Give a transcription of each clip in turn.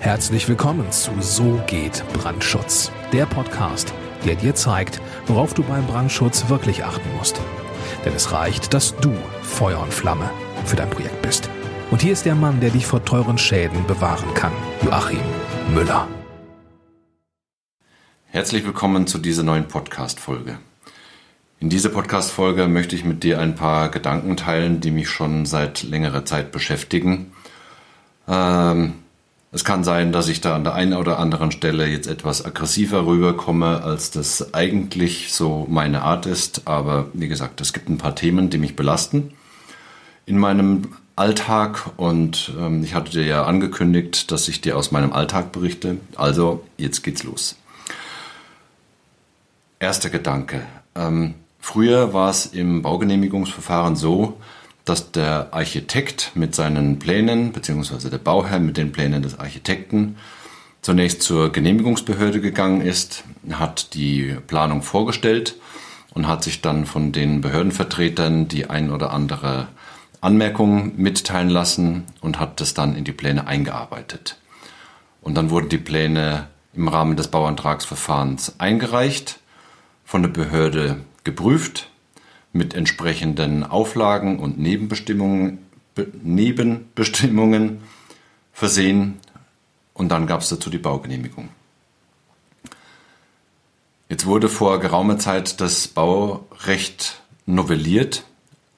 Herzlich willkommen zu So geht Brandschutz, der Podcast, der dir zeigt, worauf du beim Brandschutz wirklich achten musst. Denn es reicht, dass du Feuer und Flamme für dein Projekt bist. Und hier ist der Mann, der dich vor teuren Schäden bewahren kann, Joachim Müller. Herzlich willkommen zu dieser neuen Podcast-Folge. In dieser Podcast-Folge möchte ich mit dir ein paar Gedanken teilen, die mich schon seit längerer Zeit beschäftigen. Ähm, es kann sein, dass ich da an der einen oder anderen Stelle jetzt etwas aggressiver rüberkomme, als das eigentlich so meine Art ist. Aber wie gesagt, es gibt ein paar Themen, die mich belasten in meinem Alltag. Und ähm, ich hatte dir ja angekündigt, dass ich dir aus meinem Alltag berichte. Also jetzt geht's los. Erster Gedanke. Ähm, früher war es im Baugenehmigungsverfahren so, dass der Architekt mit seinen Plänen, beziehungsweise der Bauherr mit den Plänen des Architekten zunächst zur Genehmigungsbehörde gegangen ist, hat die Planung vorgestellt und hat sich dann von den Behördenvertretern die ein oder andere Anmerkung mitteilen lassen und hat das dann in die Pläne eingearbeitet. Und dann wurden die Pläne im Rahmen des Bauantragsverfahrens eingereicht, von der Behörde geprüft mit entsprechenden Auflagen und Nebenbestimmungen, Nebenbestimmungen versehen und dann gab es dazu die Baugenehmigung. Jetzt wurde vor geraumer Zeit das Baurecht novelliert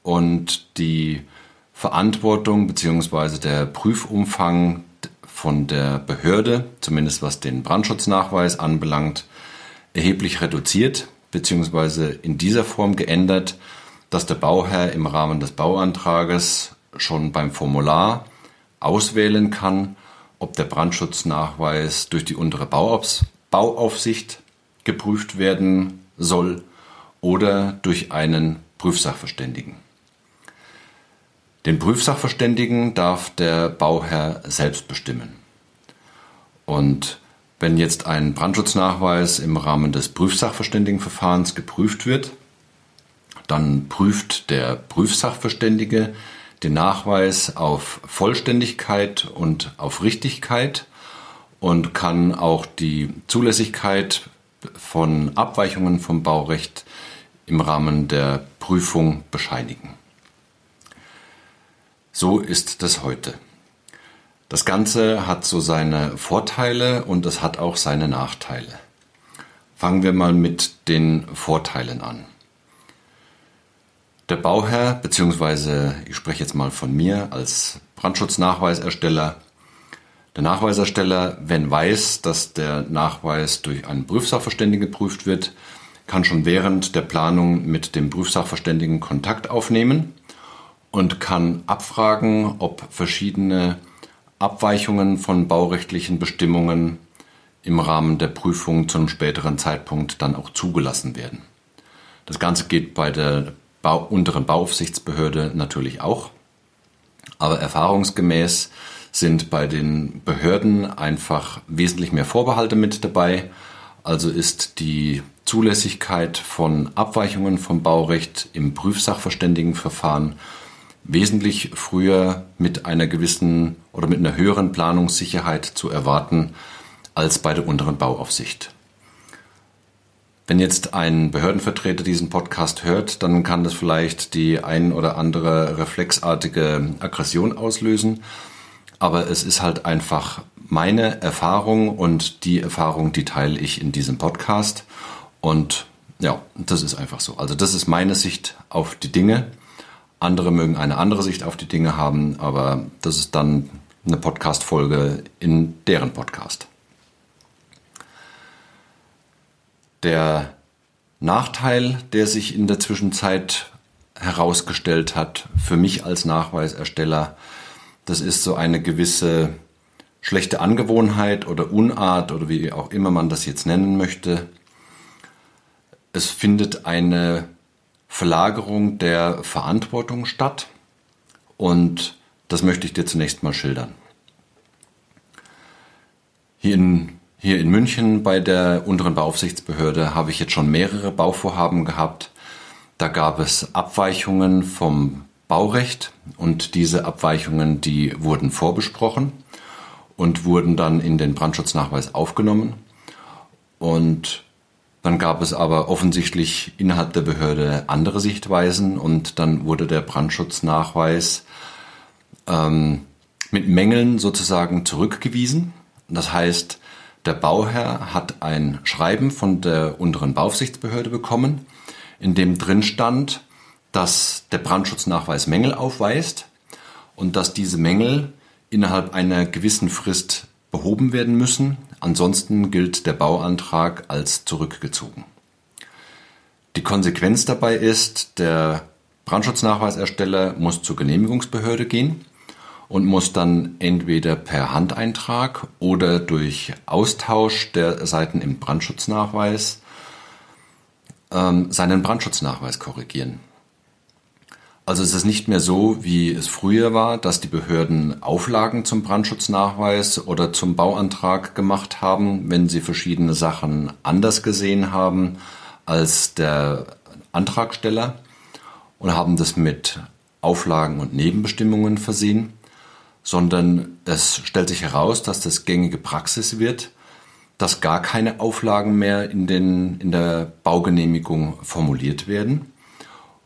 und die Verantwortung bzw. der Prüfumfang von der Behörde, zumindest was den Brandschutznachweis anbelangt, erheblich reduziert beziehungsweise in dieser Form geändert, dass der Bauherr im Rahmen des Bauantrages schon beim Formular auswählen kann, ob der Brandschutznachweis durch die untere Bauaufsicht geprüft werden soll oder durch einen Prüfsachverständigen. Den Prüfsachverständigen darf der Bauherr selbst bestimmen. Und wenn jetzt ein Brandschutznachweis im Rahmen des Prüfsachverständigenverfahrens geprüft wird, dann prüft der Prüfsachverständige den Nachweis auf Vollständigkeit und auf Richtigkeit und kann auch die Zulässigkeit von Abweichungen vom Baurecht im Rahmen der Prüfung bescheinigen. So ist das heute. Das Ganze hat so seine Vorteile und es hat auch seine Nachteile. Fangen wir mal mit den Vorteilen an. Der Bauherr, beziehungsweise ich spreche jetzt mal von mir als Brandschutznachweisersteller, der Nachweisersteller, wenn weiß, dass der Nachweis durch einen Prüfsachverständigen geprüft wird, kann schon während der Planung mit dem Prüfsachverständigen Kontakt aufnehmen und kann abfragen, ob verschiedene Abweichungen von baurechtlichen Bestimmungen im Rahmen der Prüfung zu einem späteren Zeitpunkt dann auch zugelassen werden. Das Ganze geht bei der Bau unteren Bauaufsichtsbehörde natürlich auch, aber erfahrungsgemäß sind bei den Behörden einfach wesentlich mehr Vorbehalte mit dabei. Also ist die Zulässigkeit von Abweichungen vom Baurecht im Prüfsachverständigenverfahren wesentlich früher mit einer gewissen oder mit einer höheren Planungssicherheit zu erwarten als bei der unteren Bauaufsicht. Wenn jetzt ein Behördenvertreter diesen Podcast hört, dann kann das vielleicht die ein oder andere reflexartige Aggression auslösen. Aber es ist halt einfach meine Erfahrung und die Erfahrung, die teile ich in diesem Podcast. Und ja, das ist einfach so. Also das ist meine Sicht auf die Dinge. Andere mögen eine andere Sicht auf die Dinge haben, aber das ist dann eine Podcast-Folge in deren Podcast. Der Nachteil, der sich in der Zwischenzeit herausgestellt hat, für mich als Nachweisersteller, das ist so eine gewisse schlechte Angewohnheit oder Unart oder wie auch immer man das jetzt nennen möchte. Es findet eine Verlagerung der Verantwortung statt und das möchte ich dir zunächst mal schildern. Hier in, hier in München bei der unteren Beaufsichtsbehörde habe ich jetzt schon mehrere Bauvorhaben gehabt. Da gab es Abweichungen vom Baurecht und diese Abweichungen, die wurden vorbesprochen und wurden dann in den Brandschutznachweis aufgenommen. Und dann gab es aber offensichtlich innerhalb der Behörde andere Sichtweisen und dann wurde der Brandschutznachweis ähm, mit Mängeln sozusagen zurückgewiesen. Das heißt, der Bauherr hat ein Schreiben von der unteren Bauaufsichtsbehörde bekommen, in dem drin stand, dass der Brandschutznachweis Mängel aufweist und dass diese Mängel innerhalb einer gewissen Frist behoben werden müssen. Ansonsten gilt der Bauantrag als zurückgezogen. Die Konsequenz dabei ist, der Brandschutznachweisersteller muss zur Genehmigungsbehörde gehen und muss dann entweder per Handeintrag oder durch Austausch der Seiten im Brandschutznachweis ähm, seinen Brandschutznachweis korrigieren. Also es ist nicht mehr so, wie es früher war, dass die Behörden Auflagen zum Brandschutznachweis oder zum Bauantrag gemacht haben, wenn sie verschiedene Sachen anders gesehen haben als der Antragsteller und haben das mit Auflagen und Nebenbestimmungen versehen, sondern es stellt sich heraus, dass das gängige Praxis wird, dass gar keine Auflagen mehr in, den, in der Baugenehmigung formuliert werden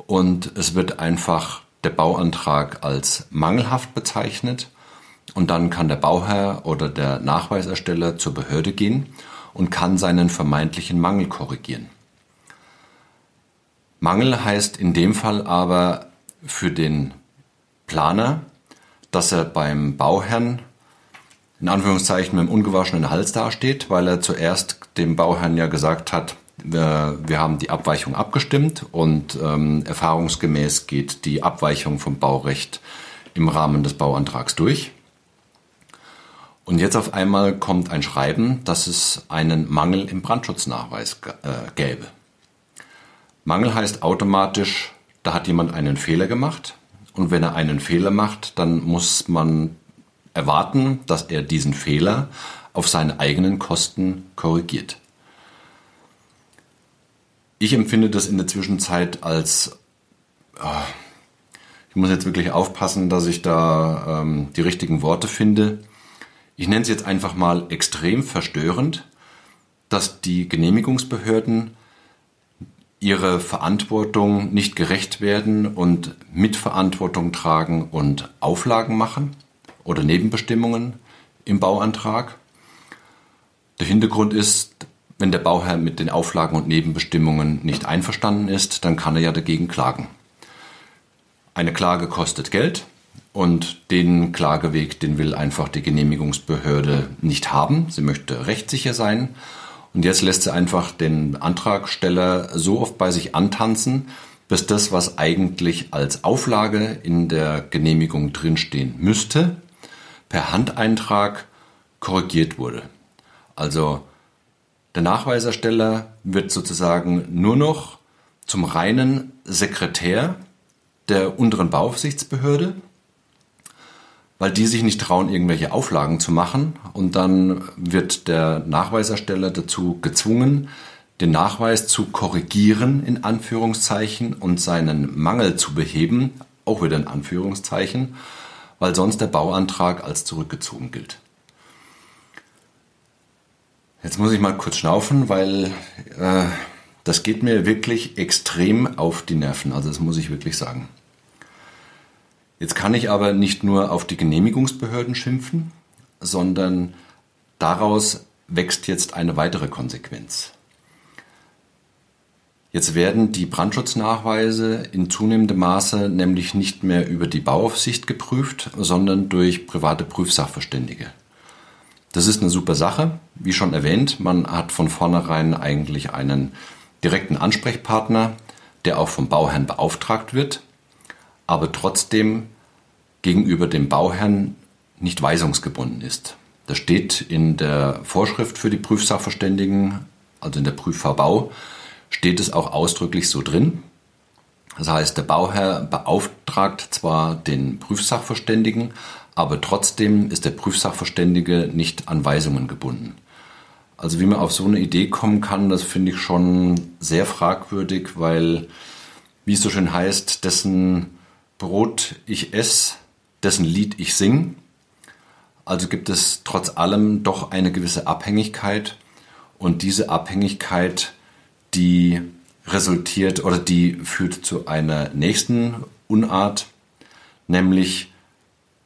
und es wird einfach der Bauantrag als mangelhaft bezeichnet und dann kann der Bauherr oder der Nachweisersteller zur Behörde gehen und kann seinen vermeintlichen Mangel korrigieren. Mangel heißt in dem Fall aber für den Planer, dass er beim Bauherrn in Anführungszeichen mit dem ungewaschenen Hals dasteht, weil er zuerst dem Bauherrn ja gesagt hat, wir, wir haben die Abweichung abgestimmt und ähm, erfahrungsgemäß geht die Abweichung vom Baurecht im Rahmen des Bauantrags durch. Und jetzt auf einmal kommt ein Schreiben, dass es einen Mangel im Brandschutznachweis äh, gäbe. Mangel heißt automatisch, da hat jemand einen Fehler gemacht. Und wenn er einen Fehler macht, dann muss man erwarten, dass er diesen Fehler auf seine eigenen Kosten korrigiert. Ich empfinde das in der Zwischenzeit als, oh, ich muss jetzt wirklich aufpassen, dass ich da ähm, die richtigen Worte finde. Ich nenne es jetzt einfach mal extrem verstörend, dass die Genehmigungsbehörden ihre Verantwortung nicht gerecht werden und Mitverantwortung tragen und Auflagen machen oder Nebenbestimmungen im Bauantrag. Der Hintergrund ist, wenn der Bauherr mit den Auflagen und Nebenbestimmungen nicht einverstanden ist, dann kann er ja dagegen klagen. Eine Klage kostet Geld und den Klageweg, den will einfach die Genehmigungsbehörde nicht haben. Sie möchte rechtssicher sein und jetzt lässt sie einfach den Antragsteller so oft bei sich antanzen, bis das, was eigentlich als Auflage in der Genehmigung drinstehen müsste, per Handeintrag korrigiert wurde. Also der Nachweisersteller wird sozusagen nur noch zum reinen Sekretär der unteren Bauaufsichtsbehörde, weil die sich nicht trauen, irgendwelche Auflagen zu machen. Und dann wird der Nachweisersteller dazu gezwungen, den Nachweis zu korrigieren, in Anführungszeichen, und seinen Mangel zu beheben, auch wieder in Anführungszeichen, weil sonst der Bauantrag als zurückgezogen gilt. Jetzt muss ich mal kurz schnaufen, weil äh, das geht mir wirklich extrem auf die Nerven. Also das muss ich wirklich sagen. Jetzt kann ich aber nicht nur auf die Genehmigungsbehörden schimpfen, sondern daraus wächst jetzt eine weitere Konsequenz. Jetzt werden die Brandschutznachweise in zunehmendem Maße nämlich nicht mehr über die Bauaufsicht geprüft, sondern durch private Prüfsachverständige. Das ist eine super Sache. Wie schon erwähnt, man hat von vornherein eigentlich einen direkten Ansprechpartner, der auch vom Bauherrn beauftragt wird, aber trotzdem gegenüber dem Bauherrn nicht weisungsgebunden ist. Das steht in der Vorschrift für die Prüfsachverständigen, also in der Prüfverbau, steht es auch ausdrücklich so drin. Das heißt, der Bauherr beauftragt zwar den Prüfsachverständigen, aber trotzdem ist der Prüfsachverständige nicht an Weisungen gebunden. Also wie man auf so eine Idee kommen kann, das finde ich schon sehr fragwürdig, weil, wie es so schön heißt, dessen Brot ich esse, dessen Lied ich sing. Also gibt es trotz allem doch eine gewisse Abhängigkeit und diese Abhängigkeit, die resultiert oder die führt zu einer nächsten Unart, nämlich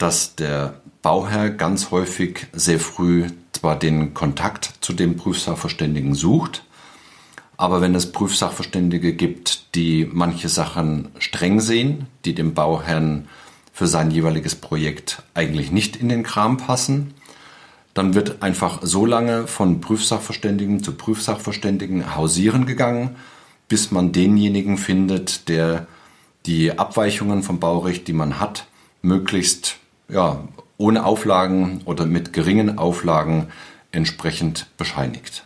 dass der Bauherr ganz häufig sehr früh zwar den Kontakt zu dem Prüfsachverständigen sucht, aber wenn es Prüfsachverständige gibt, die manche Sachen streng sehen, die dem Bauherrn für sein jeweiliges Projekt eigentlich nicht in den Kram passen, dann wird einfach so lange von Prüfsachverständigen zu Prüfsachverständigen hausieren gegangen, bis man denjenigen findet, der die Abweichungen vom Baurecht, die man hat, möglichst ja, ohne Auflagen oder mit geringen Auflagen entsprechend bescheinigt.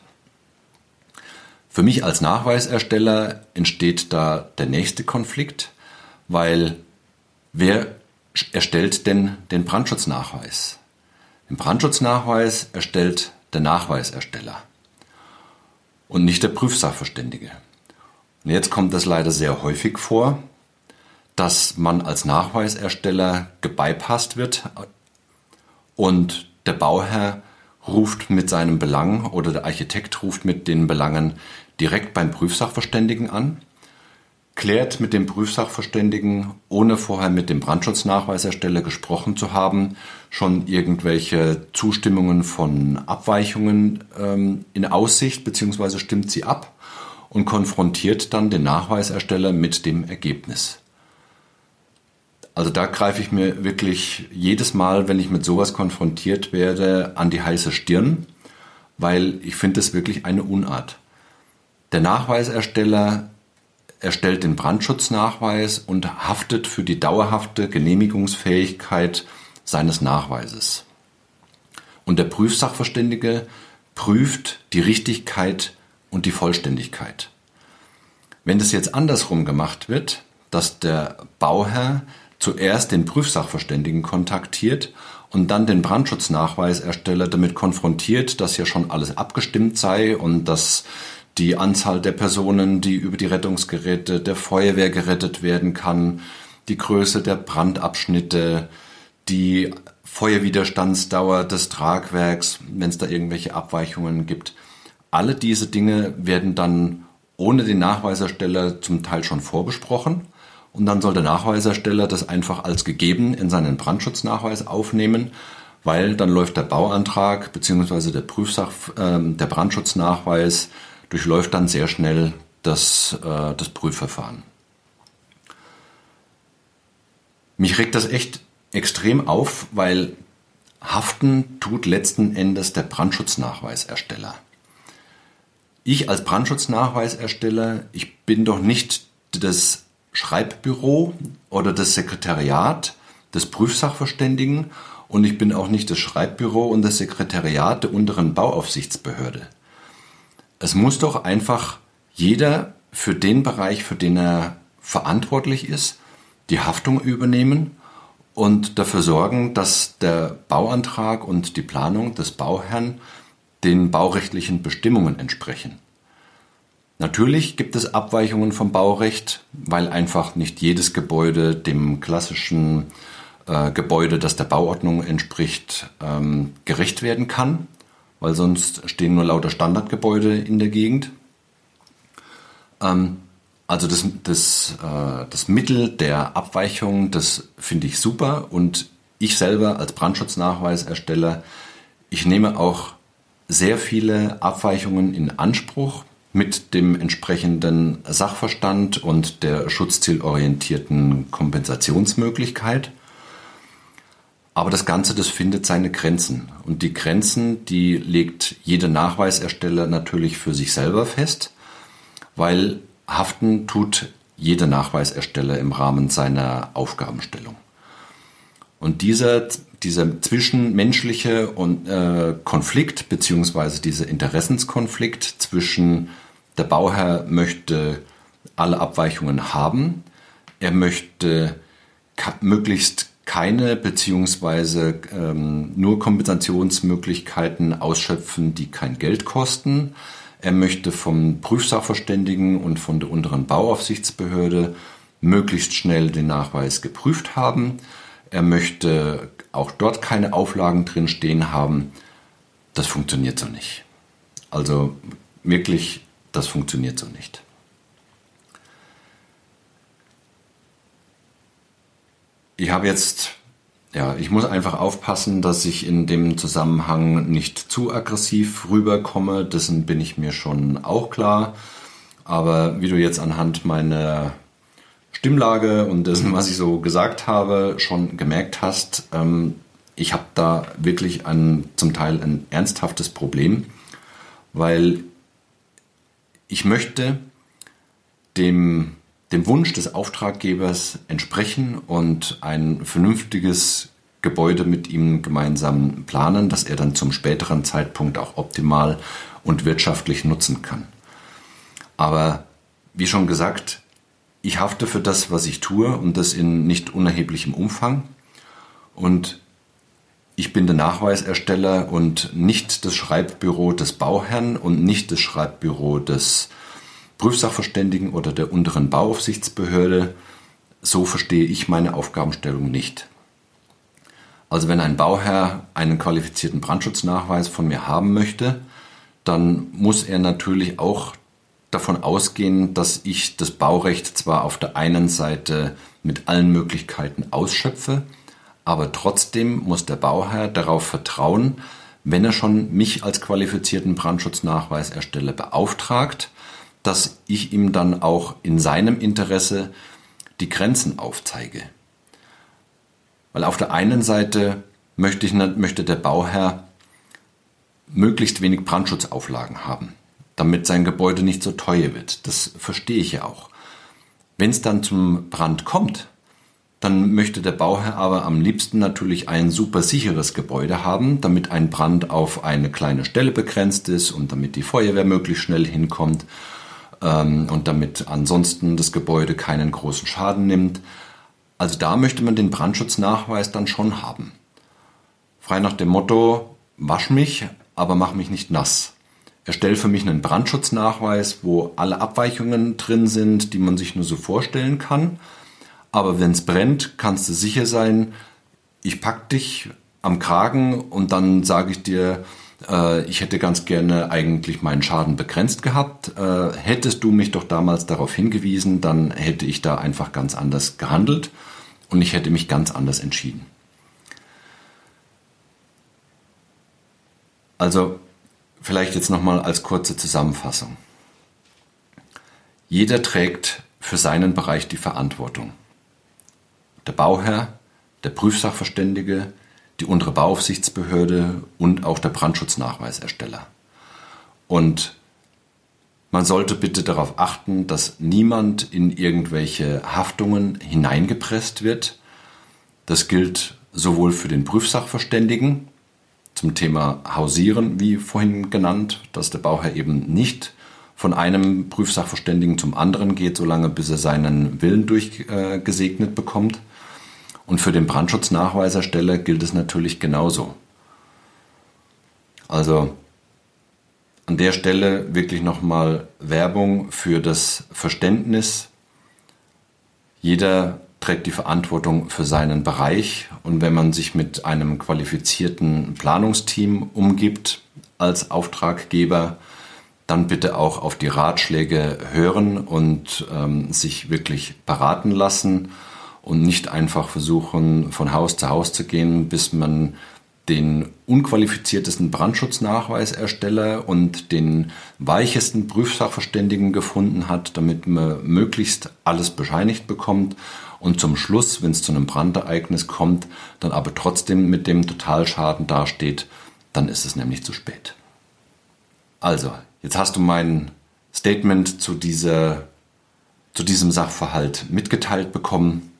Für mich als Nachweisersteller entsteht da der nächste Konflikt, weil wer erstellt denn den Brandschutznachweis? Den Brandschutznachweis erstellt der Nachweisersteller und nicht der Prüfsachverständige. Und jetzt kommt das leider sehr häufig vor, dass man als Nachweisersteller gebypasst wird und der Bauherr ruft mit seinem Belang oder der Architekt ruft mit den Belangen direkt beim Prüfsachverständigen an, klärt mit dem Prüfsachverständigen, ohne vorher mit dem Brandschutznachweisersteller gesprochen zu haben, schon irgendwelche Zustimmungen von Abweichungen ähm, in Aussicht bzw. stimmt sie ab und konfrontiert dann den Nachweisersteller mit dem Ergebnis. Also da greife ich mir wirklich jedes Mal, wenn ich mit sowas konfrontiert werde, an die heiße Stirn, weil ich finde es wirklich eine Unart. Der Nachweisersteller erstellt den Brandschutznachweis und haftet für die dauerhafte Genehmigungsfähigkeit seines Nachweises. Und der Prüfsachverständige prüft die Richtigkeit und die Vollständigkeit. Wenn das jetzt andersrum gemacht wird, dass der Bauherr zuerst den Prüfsachverständigen kontaktiert und dann den Brandschutznachweisersteller damit konfrontiert, dass ja schon alles abgestimmt sei und dass die Anzahl der Personen, die über die Rettungsgeräte der Feuerwehr gerettet werden kann, die Größe der Brandabschnitte, die Feuerwiderstandsdauer des Tragwerks, wenn es da irgendwelche Abweichungen gibt. Alle diese Dinge werden dann ohne den Nachweisersteller zum Teil schon vorbesprochen und dann soll der Nachweisersteller das einfach als gegeben in seinen Brandschutznachweis aufnehmen, weil dann läuft der Bauantrag bzw. der Prüfsach, äh, der Brandschutznachweis durchläuft dann sehr schnell das, äh, das Prüfverfahren. Mich regt das echt extrem auf, weil haften tut letzten Endes der Brandschutznachweisersteller. Ich als Brandschutznachweisersteller, ich bin doch nicht das Schreibbüro oder das Sekretariat des Prüfsachverständigen und ich bin auch nicht das Schreibbüro und das Sekretariat der unteren Bauaufsichtsbehörde. Es muss doch einfach jeder für den Bereich, für den er verantwortlich ist, die Haftung übernehmen und dafür sorgen, dass der Bauantrag und die Planung des Bauherrn den baurechtlichen Bestimmungen entsprechen. Natürlich gibt es Abweichungen vom Baurecht, weil einfach nicht jedes Gebäude dem klassischen äh, Gebäude, das der Bauordnung entspricht, ähm, gerecht werden kann, weil sonst stehen nur lauter Standardgebäude in der Gegend. Ähm, also das, das, äh, das Mittel der Abweichung, das finde ich super und ich selber als Brandschutznachweisersteller, ich nehme auch sehr viele Abweichungen in Anspruch, mit dem entsprechenden Sachverstand und der schutzzielorientierten Kompensationsmöglichkeit. Aber das Ganze, das findet seine Grenzen. Und die Grenzen, die legt jeder Nachweisersteller natürlich für sich selber fest, weil haften tut jeder Nachweisersteller im Rahmen seiner Aufgabenstellung. Und dieser, dieser zwischenmenschliche äh, Konflikt beziehungsweise dieser Interessenskonflikt zwischen der Bauherr möchte alle Abweichungen haben. Er möchte möglichst keine beziehungsweise ähm, nur Kompensationsmöglichkeiten ausschöpfen, die kein Geld kosten. Er möchte vom Prüfsachverständigen und von der unteren Bauaufsichtsbehörde möglichst schnell den Nachweis geprüft haben. Er möchte auch dort keine Auflagen drin stehen haben, das funktioniert so nicht. Also wirklich, das funktioniert so nicht. Ich habe jetzt, ja, ich muss einfach aufpassen, dass ich in dem Zusammenhang nicht zu aggressiv rüberkomme. Dessen bin ich mir schon auch klar. Aber wie du jetzt anhand meiner Stimmlage und dessen, was ich so gesagt habe, schon gemerkt hast, ähm, ich habe da wirklich ein, zum Teil ein ernsthaftes Problem, weil ich möchte dem, dem Wunsch des Auftraggebers entsprechen und ein vernünftiges Gebäude mit ihm gemeinsam planen, das er dann zum späteren Zeitpunkt auch optimal und wirtschaftlich nutzen kann. Aber wie schon gesagt, ich hafte für das, was ich tue und das in nicht unerheblichem Umfang. Und ich bin der Nachweisersteller und nicht das Schreibbüro des Bauherrn und nicht das Schreibbüro des Prüfsachverständigen oder der unteren Bauaufsichtsbehörde. So verstehe ich meine Aufgabenstellung nicht. Also wenn ein Bauherr einen qualifizierten Brandschutznachweis von mir haben möchte, dann muss er natürlich auch davon ausgehen, dass ich das Baurecht zwar auf der einen Seite mit allen Möglichkeiten ausschöpfe, aber trotzdem muss der Bauherr darauf vertrauen, wenn er schon mich als qualifizierten Brandschutznachweisersteller beauftragt, dass ich ihm dann auch in seinem Interesse die Grenzen aufzeige. Weil auf der einen Seite möchte, ich, möchte der Bauherr möglichst wenig Brandschutzauflagen haben damit sein Gebäude nicht so teuer wird. Das verstehe ich ja auch. Wenn es dann zum Brand kommt, dann möchte der Bauherr aber am liebsten natürlich ein super sicheres Gebäude haben, damit ein Brand auf eine kleine Stelle begrenzt ist und damit die Feuerwehr möglichst schnell hinkommt ähm, und damit ansonsten das Gebäude keinen großen Schaden nimmt. Also da möchte man den Brandschutznachweis dann schon haben. Frei nach dem Motto, wasch mich, aber mach mich nicht nass. Erstell für mich einen Brandschutznachweis, wo alle Abweichungen drin sind, die man sich nur so vorstellen kann. Aber wenn es brennt, kannst du sicher sein, ich pack dich am Kragen und dann sage ich dir, äh, ich hätte ganz gerne eigentlich meinen Schaden begrenzt gehabt. Äh, hättest du mich doch damals darauf hingewiesen, dann hätte ich da einfach ganz anders gehandelt und ich hätte mich ganz anders entschieden. Also Vielleicht jetzt nochmal als kurze Zusammenfassung. Jeder trägt für seinen Bereich die Verantwortung. Der Bauherr, der Prüfsachverständige, die untere Bauaufsichtsbehörde und auch der Brandschutznachweisersteller. Und man sollte bitte darauf achten, dass niemand in irgendwelche Haftungen hineingepresst wird. Das gilt sowohl für den Prüfsachverständigen, zum Thema Hausieren, wie vorhin genannt, dass der Bauherr eben nicht von einem Prüfsachverständigen zum anderen geht, solange bis er seinen Willen durchgesegnet äh, bekommt. Und für den Brandschutznachweisersteller gilt es natürlich genauso. Also an der Stelle wirklich nochmal Werbung für das Verständnis. Jeder trägt die Verantwortung für seinen Bereich. Und wenn man sich mit einem qualifizierten Planungsteam umgibt als Auftraggeber, dann bitte auch auf die Ratschläge hören und ähm, sich wirklich beraten lassen und nicht einfach versuchen, von Haus zu Haus zu gehen, bis man den unqualifiziertesten Brandschutznachweisersteller und den weichesten Prüfsachverständigen gefunden hat, damit man möglichst alles bescheinigt bekommt und zum Schluss, wenn es zu einem Brandereignis kommt, dann aber trotzdem mit dem Totalschaden dasteht, dann ist es nämlich zu spät. Also, jetzt hast du mein Statement zu, dieser, zu diesem Sachverhalt mitgeteilt bekommen.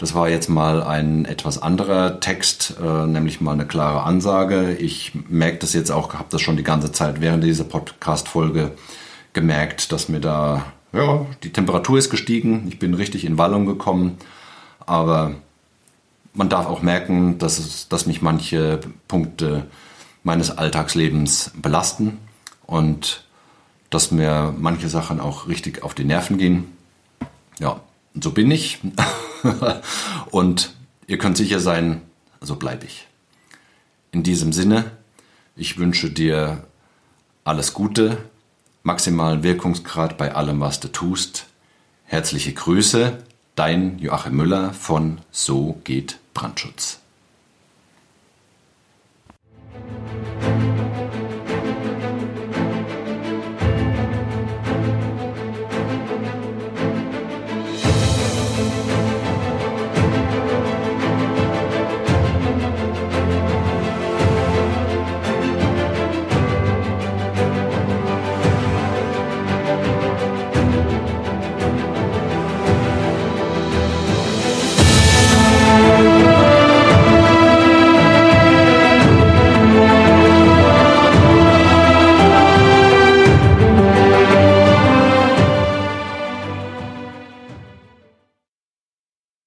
Das war jetzt mal ein etwas anderer Text, äh, nämlich mal eine klare Ansage. Ich merke das jetzt auch, habe das schon die ganze Zeit während dieser Podcast-Folge gemerkt, dass mir da ja, die Temperatur ist gestiegen, ich bin richtig in Wallung gekommen, aber man darf auch merken, dass, es, dass mich manche Punkte meines Alltagslebens belasten und dass mir manche Sachen auch richtig auf die Nerven gehen. Ja, so bin ich. und ihr könnt sicher sein, so bleibe ich. In diesem Sinne, ich wünsche dir alles Gute, maximalen Wirkungsgrad bei allem, was du tust. Herzliche Grüße, dein Joachim Müller von So geht Brandschutz.